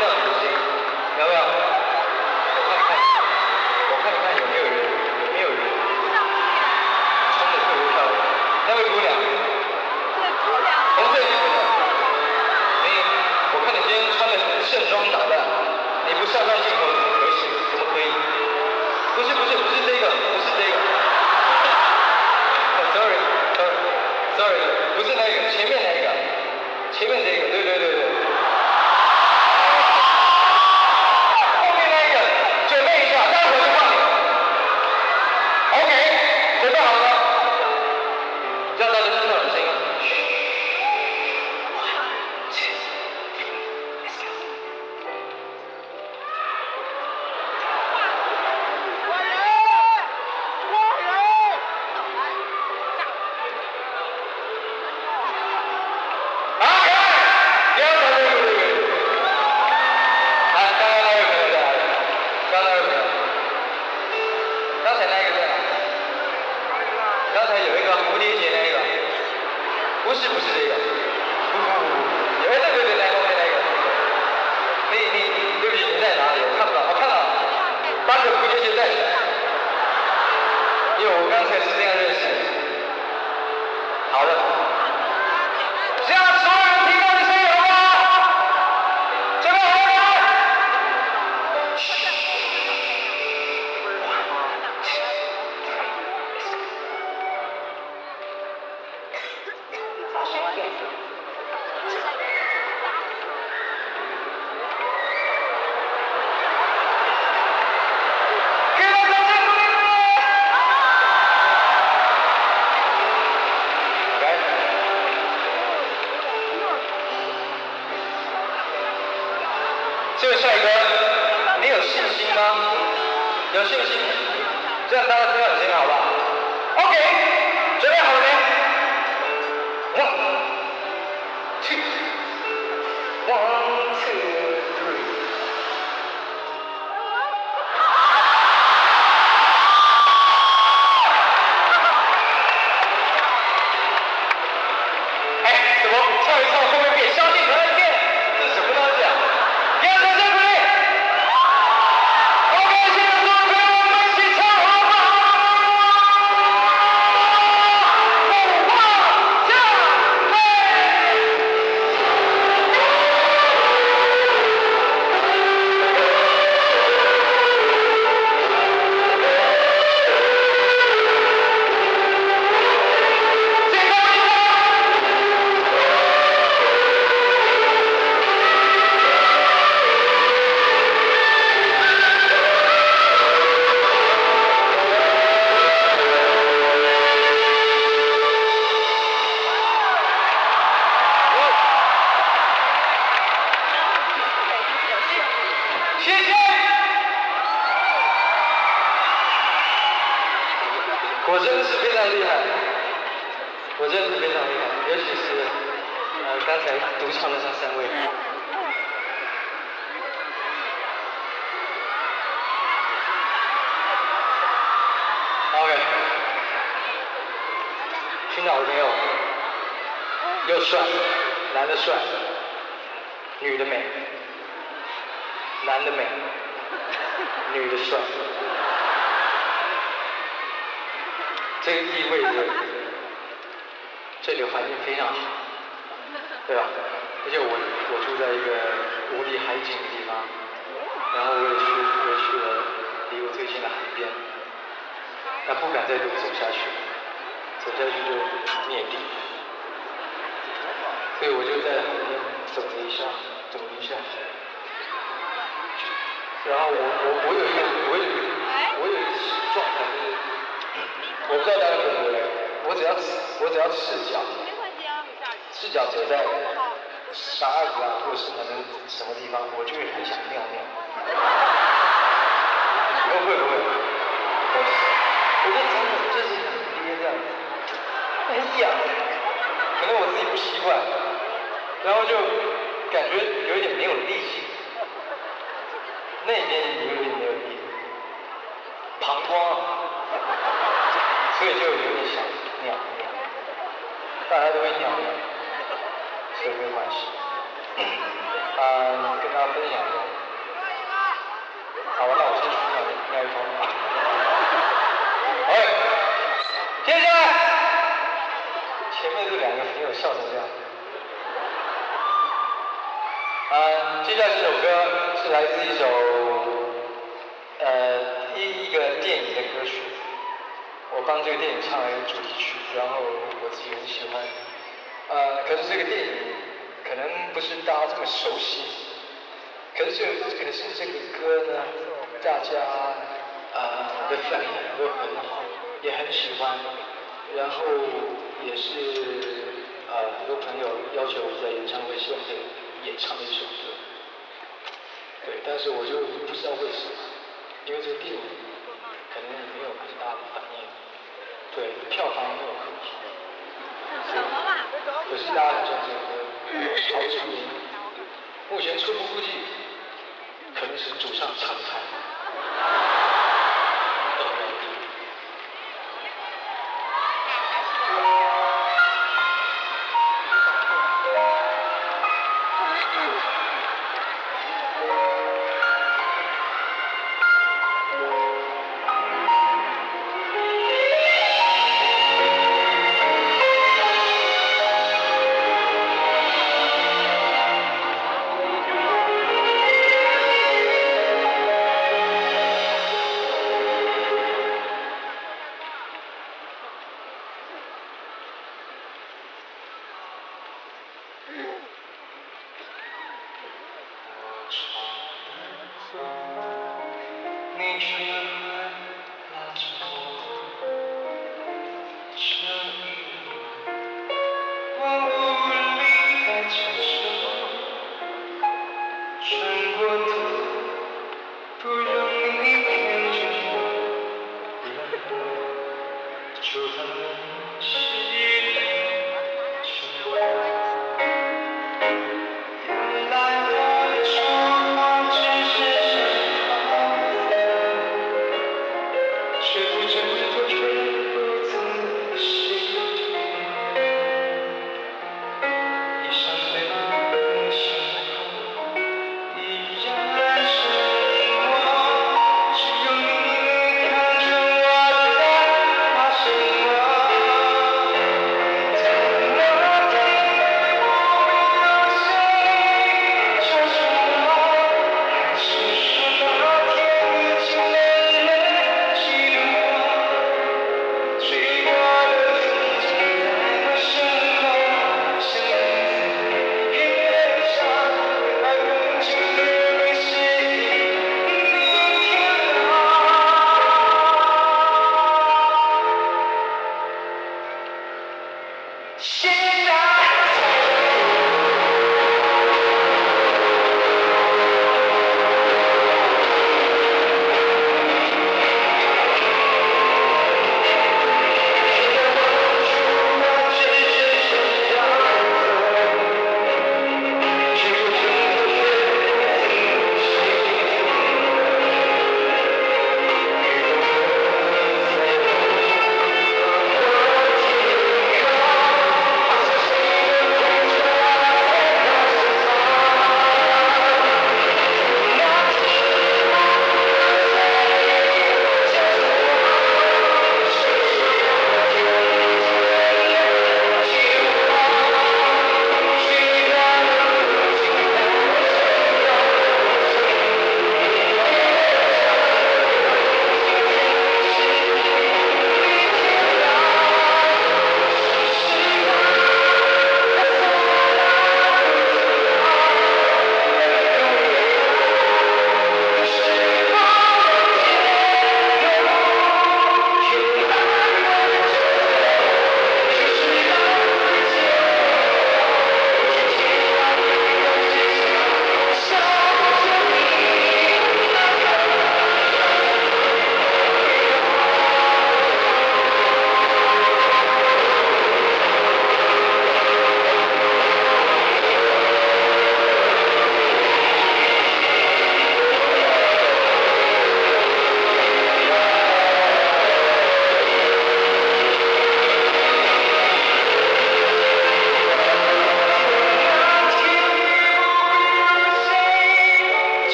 让很痒，可能我自己不习惯，然后就感觉有一点没有力气，那边有点没有力，膀胱。所以就有点想尿尿，大家都会尿尿，所以没关系。嗯，跟大家分享一下。好，那我先去尿尿一通。哎，接下来，前面这两个朋友笑成这样。嗯，接下来这首歌是来自一首呃一一个电影的歌曲。我帮这个电影唱了一个主题曲，然后我自己很喜欢。呃，可是这个电影可能不是大家这么熟悉，可是可是这个歌呢，大家呃的反应都很好，也很喜欢，然后也是呃很多朋友要求我在演唱会献给演唱一首歌。对，但是我就不知道为什么，因为这个电影可能也没有很大的反应。对，票房没有很好，可是大家很喜欢这首歌，超出名。目前初步估计，可能是主唱唱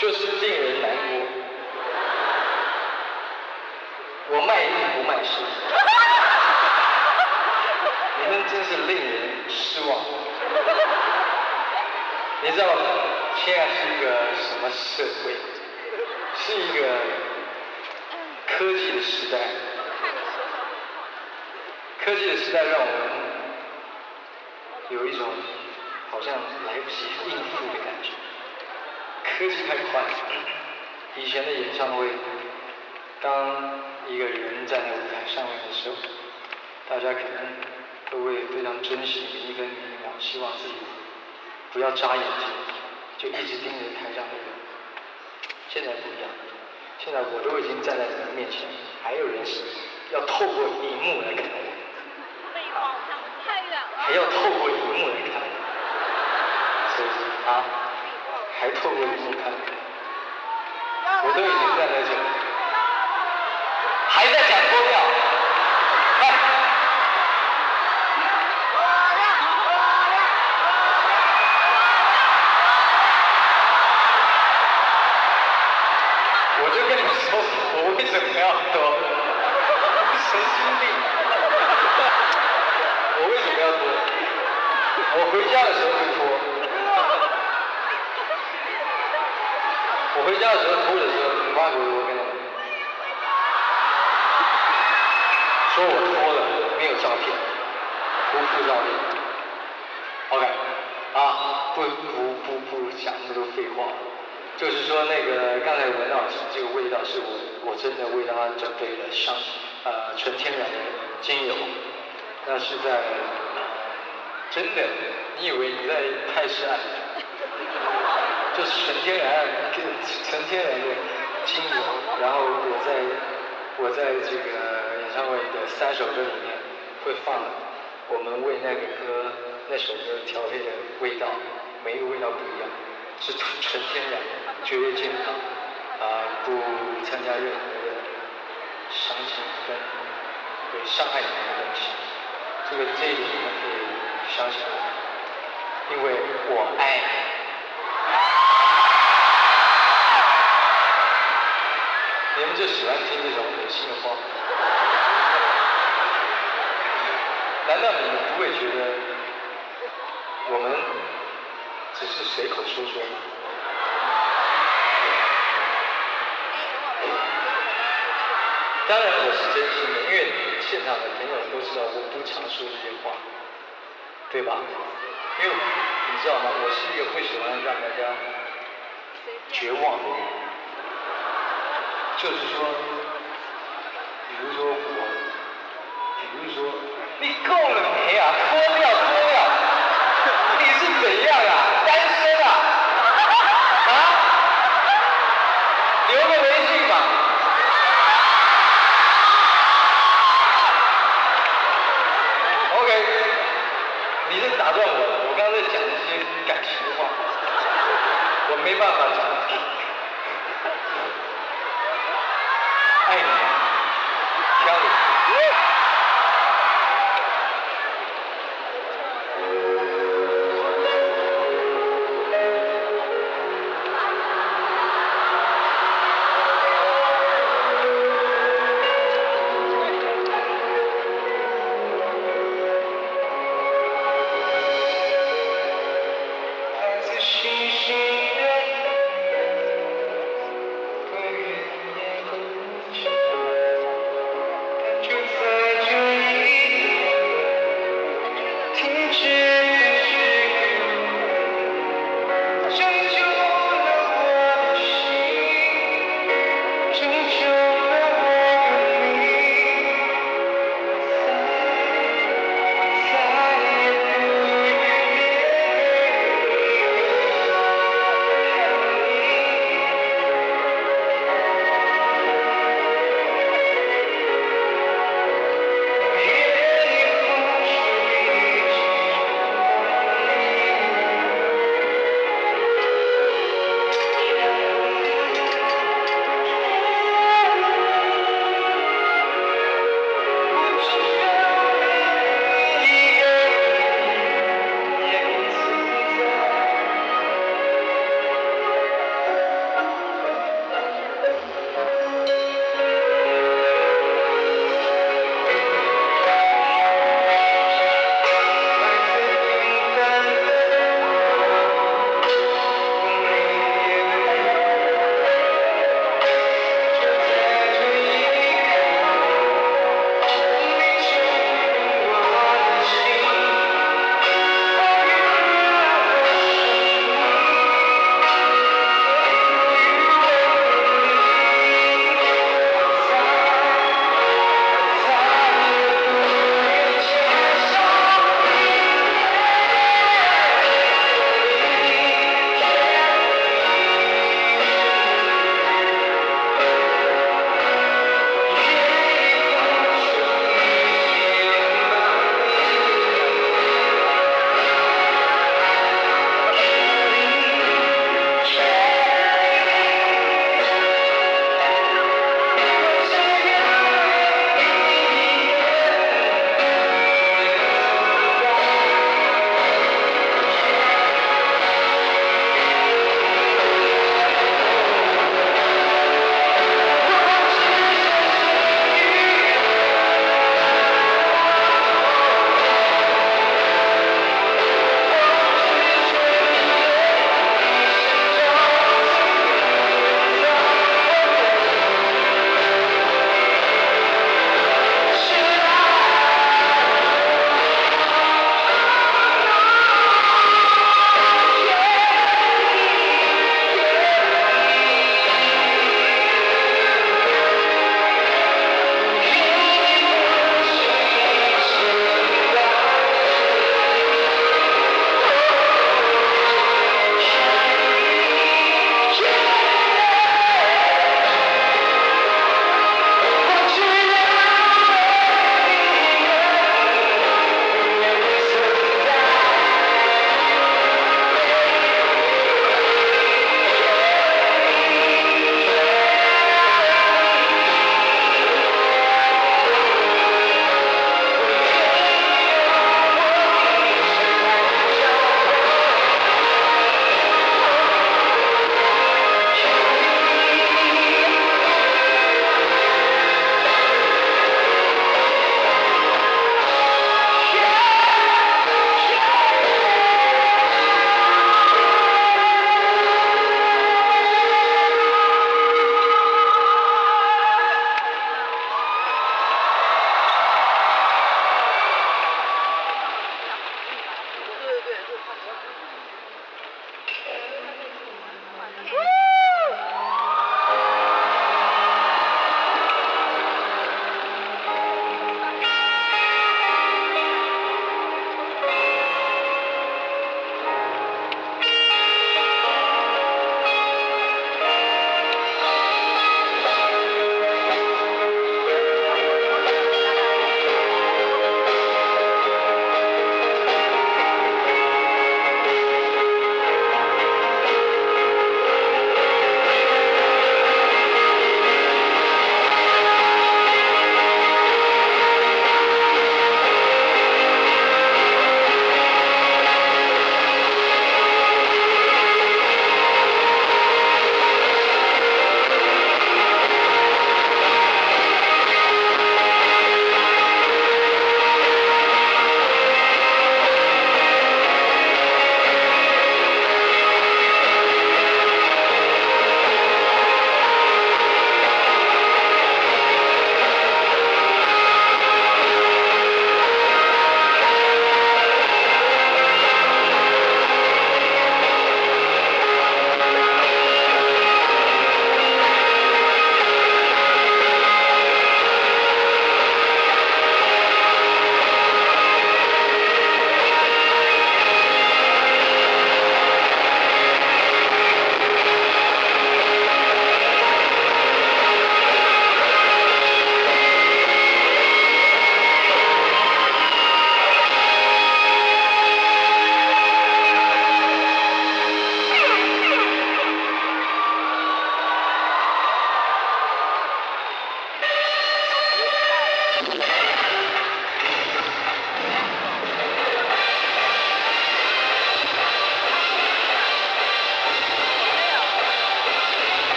就是令。人难过。我卖艺不卖身，你们真是令人失望。你知道现在是一个什么社会？是一个科技的时代。科技的时代让我们有一种好像来不及应付的感觉。科技太快了，以前的演唱会，当一个人站在舞台上面的时候，大家可能都会非常珍惜每一分每一秒，希望自己不要眨眼睛，就一直盯着台上的人。现在不一样，现在我都已经站在你们面前，还有人是要透过荧幕来看我。还要透过荧幕来看，是不是啊？还透过荧幕看，我都已经站在这里，还在讲我就跟你说，我为什么要脱？神经病！我为什么要脱？我回家的时候会脱。我回家的时候脱的时候，我妈给我跟说我脱了，没有照片，不附照片。OK，啊，不不不不讲那么多废话，就是说那个刚才闻到这个味道是我我真的为他准备了香呃纯天然的精油。那是在真的，你以为你在泰式爱？就是纯天然、纯天然的精油。然后我在我在这个演唱会的三首歌里面会放我们为那个歌那首歌调配的味道，每一个味道不一样，是纯纯天然，绝对健康，啊，不参加任何的伤心跟会伤害你的东西。这个这一点你们可以相信我，因为我爱。你你们就喜欢听这种恶心的话？难道你们不会觉得我们只是随口说说吗？当然我是真心的，因为现场的朋友都知道我不常说这些话，对吧？因为你知道吗？我是一个不喜欢让大家绝望的人，就是说，比如说我，比如说，你够了没啊？脱掉，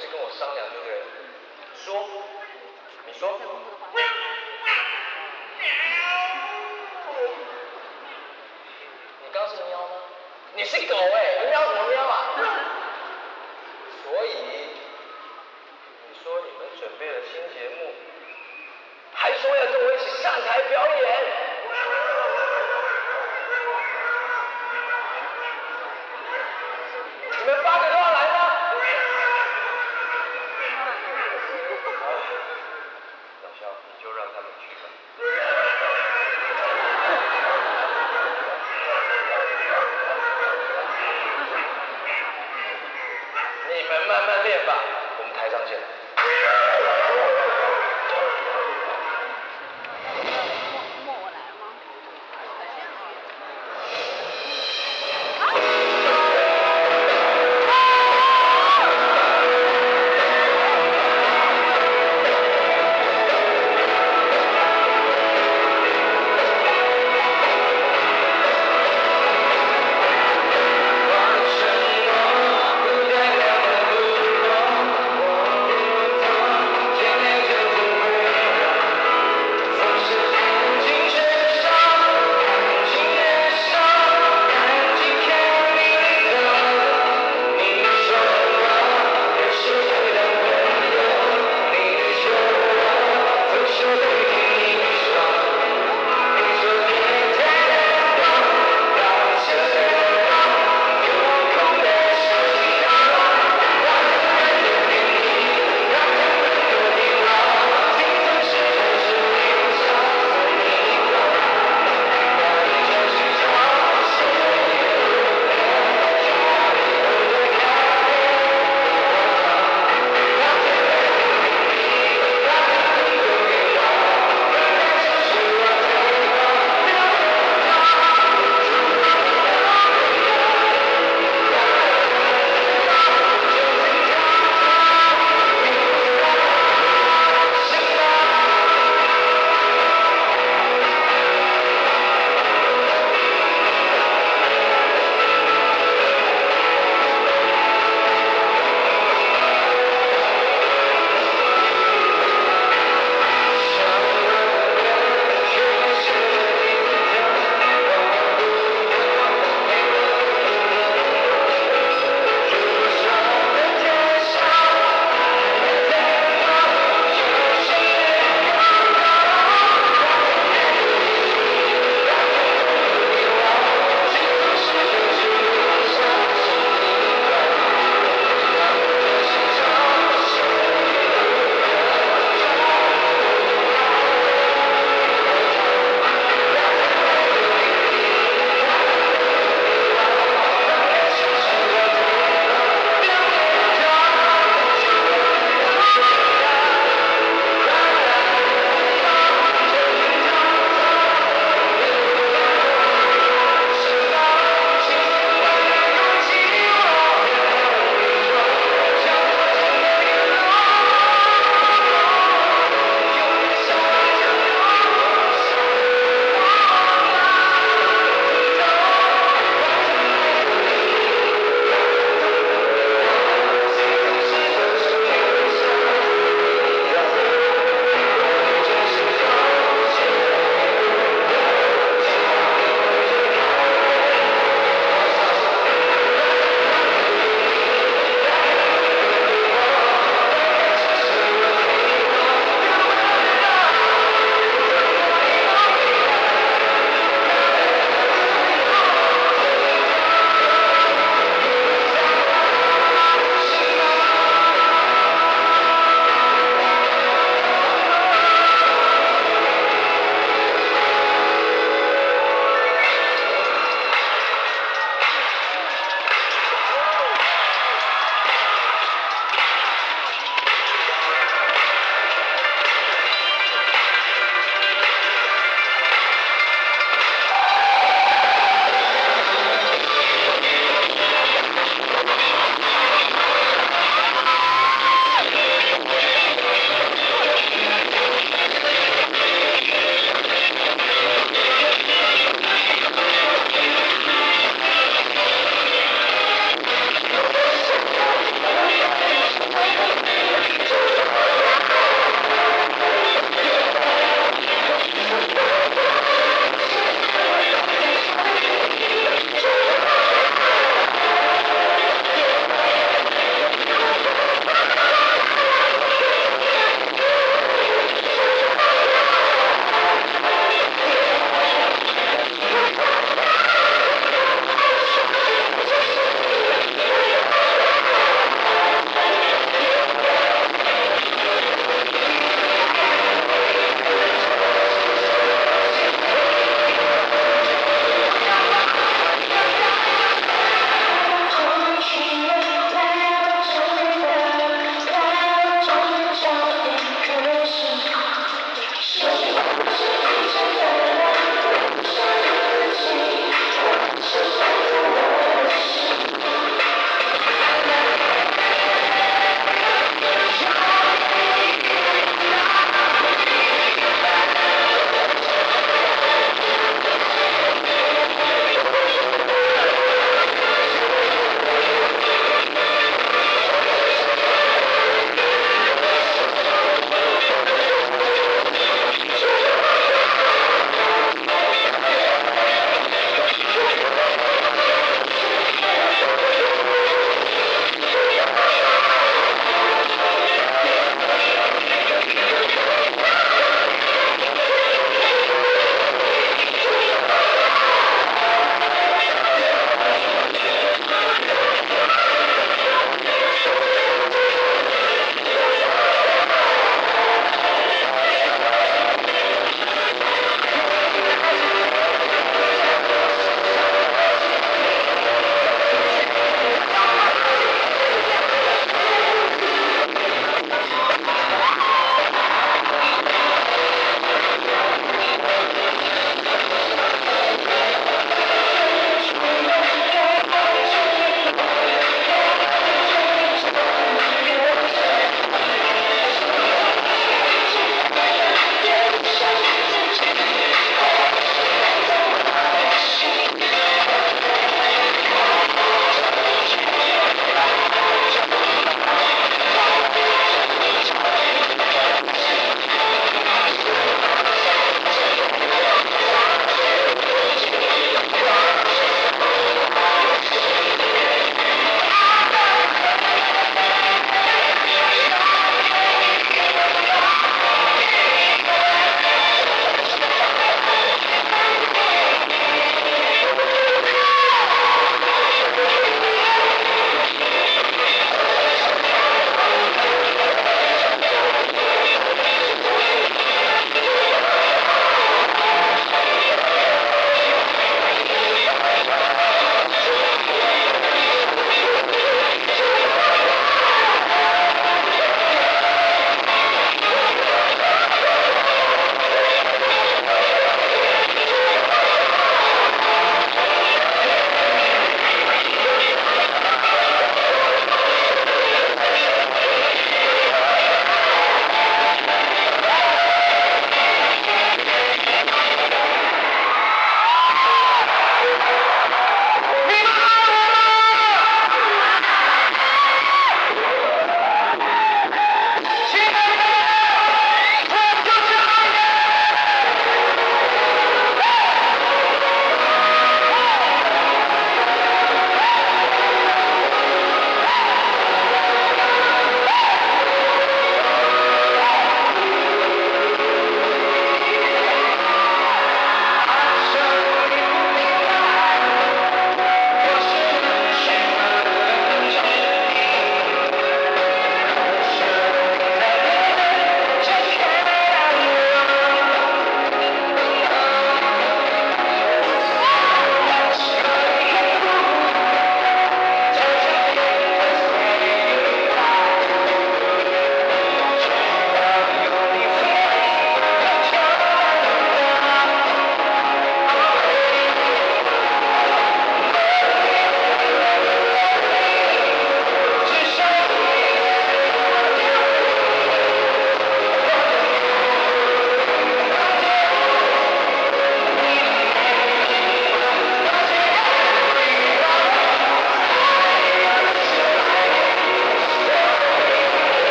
是跟我商量对不对？说，你说。你告诉喵吗？你是狗哎。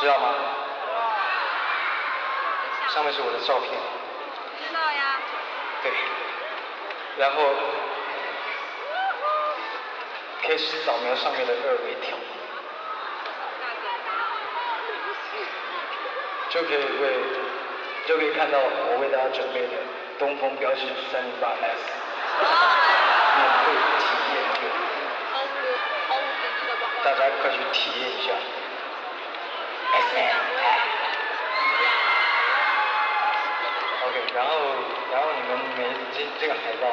知道吗？上面是我的照片。知道呀。对。然后开始扫描上面的二维条，就可以为就可以看到我为大家准备的东风标致三零八 S。免费体验券，大家快去体验一下。OK，然后然后你们每这这个海报，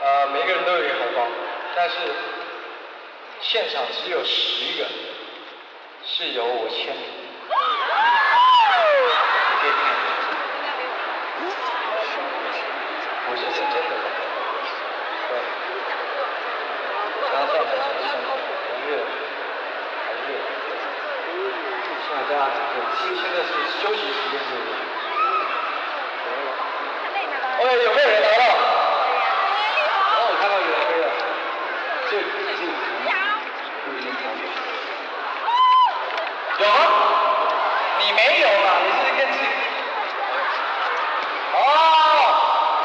呃，每个人都有一个海报，但是现场只有十个是由我签名。你可以看一下，我是认真的。刚上台上还热，还热。现在现现在是休息时间，是不是？OK，有没有人来到？哦，我看到有人飞了。这这有吗？你没有嘛？你是跟谁？哦，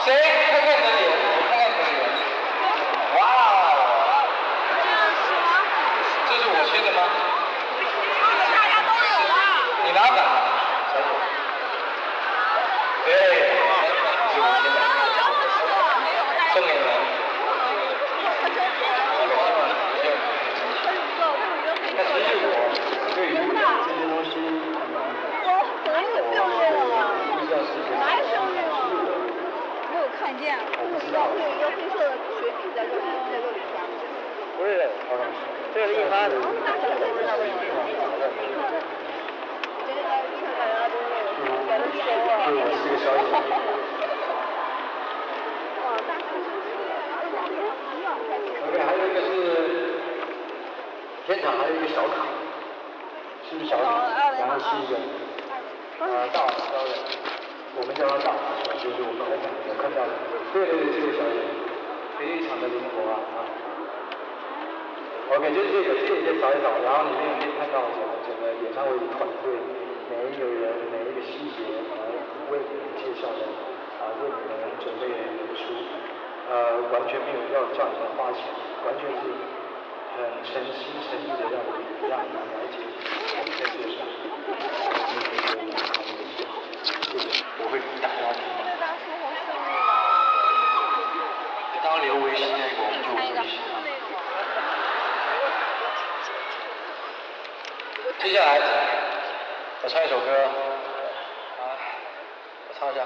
谁？看看你的脸。不是这个印发的。嗯，我是个小姐。OK，还有一个是现场还有一个小卡，是不是小卡？然后是一个呃大标的，我们叫它大，就是我们后面能看到的。对对对，这个小姐非常的灵活啊。OK，就是这个，这个先找一找，然后里面可以看到整整个演唱会团队每一个人每一个细节来为你们介绍的，啊，为你们准备的演出，呃，完全没有要叫你们花钱，完全是很诚心诚意的让你让你们了解。我们在做什么。谢谢，我会大家听。当刘维新那个，我们就维新。接下来，我唱一首歌，啊，我唱一下。